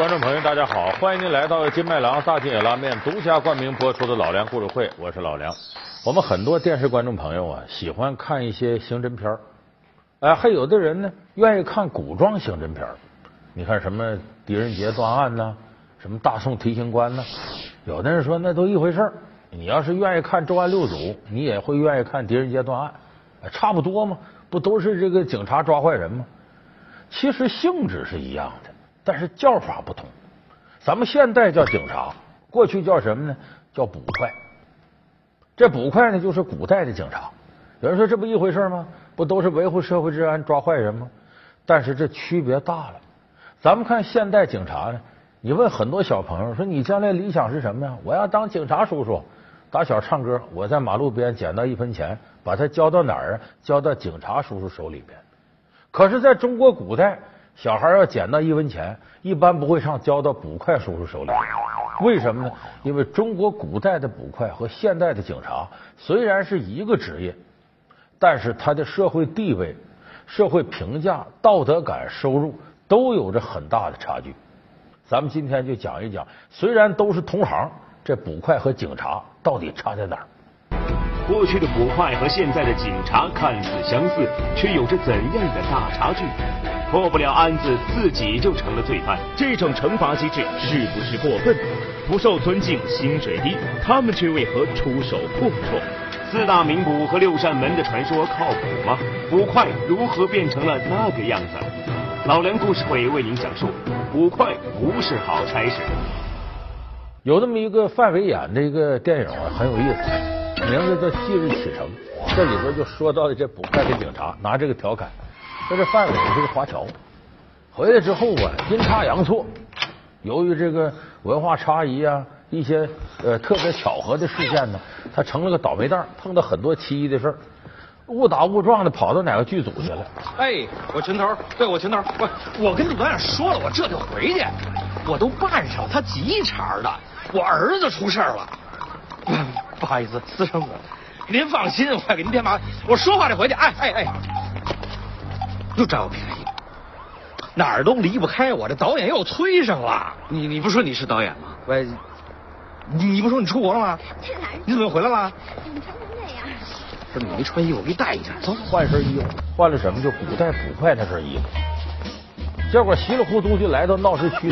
观众朋友，大家好，欢迎您来到金麦郎大金野拉面独家冠名播出的老梁故事会，我是老梁。我们很多电视观众朋友啊，喜欢看一些刑侦片儿，哎，还有的人呢，愿意看古装刑侦片儿。你看什么狄仁杰断案呐，什么大宋提刑官呐，有的人说那都一回事儿。你要是愿意看重案六组，你也会愿意看狄仁杰断案，差不多嘛，不都是这个警察抓坏人吗？其实性质是一样的。但是叫法不同，咱们现代叫警察，过去叫什么呢？叫捕快。这捕快呢，就是古代的警察。有人说这不一回事吗？不都是维护社会治安、抓坏人吗？但是这区别大了。咱们看现代警察呢，你问很多小朋友说你将来理想是什么呀？我要当警察叔叔。打小唱歌，我在马路边捡到一分钱，把它交到哪儿啊？交到警察叔叔手里边。可是，在中国古代。小孩要捡到一分钱，一般不会上交到捕快叔叔手里。为什么呢？因为中国古代的捕快和现代的警察虽然是一个职业，但是他的社会地位、社会评价、道德感、收入都有着很大的差距。咱们今天就讲一讲，虽然都是同行，这捕快和警察到底差在哪儿？过去的捕快和现在的警察看似相似，却有着怎样的大差距？破不了案子，自己就成了罪犯，这种惩罚机制是不是过分？不受尊敬，薪水低，他们却为何出手阔绰？四大名捕和六扇门的传说靠谱吗？捕快如何变成了那个样子？老梁故事会为您讲述：捕快不是好差事。有这么一个范伟演的一个电影啊，很有意思，名字叫《昔日启程》，这里边就说到的这捕快跟警察拿这个调侃。说这范伟是个华侨，回来之后啊，阴差阳错，由于这个文化差异啊，一些呃特别巧合的事件呢，他成了个倒霉蛋，碰到很多奇异的事儿，误打误撞的跑到哪个剧组去了。哎，我群头，对我群头，我我跟杜导演说了，我这就回去，我都办上，他急茬的，我儿子出事了。不好意思，私生子，您放心，我给您添麻烦，我说话得回去。哎哎哎。又占我便宜，哪儿都离不开我。这导演又催上了。你你不说你是导演吗？喂，你不说你出国了吗？去哪儿？你怎么又回来了？你穿成那样？不是你没穿衣服，我给你带一件。走，换身衣服。换了什么？就古代捕快那身衣服。结果稀里糊涂就来到闹市区。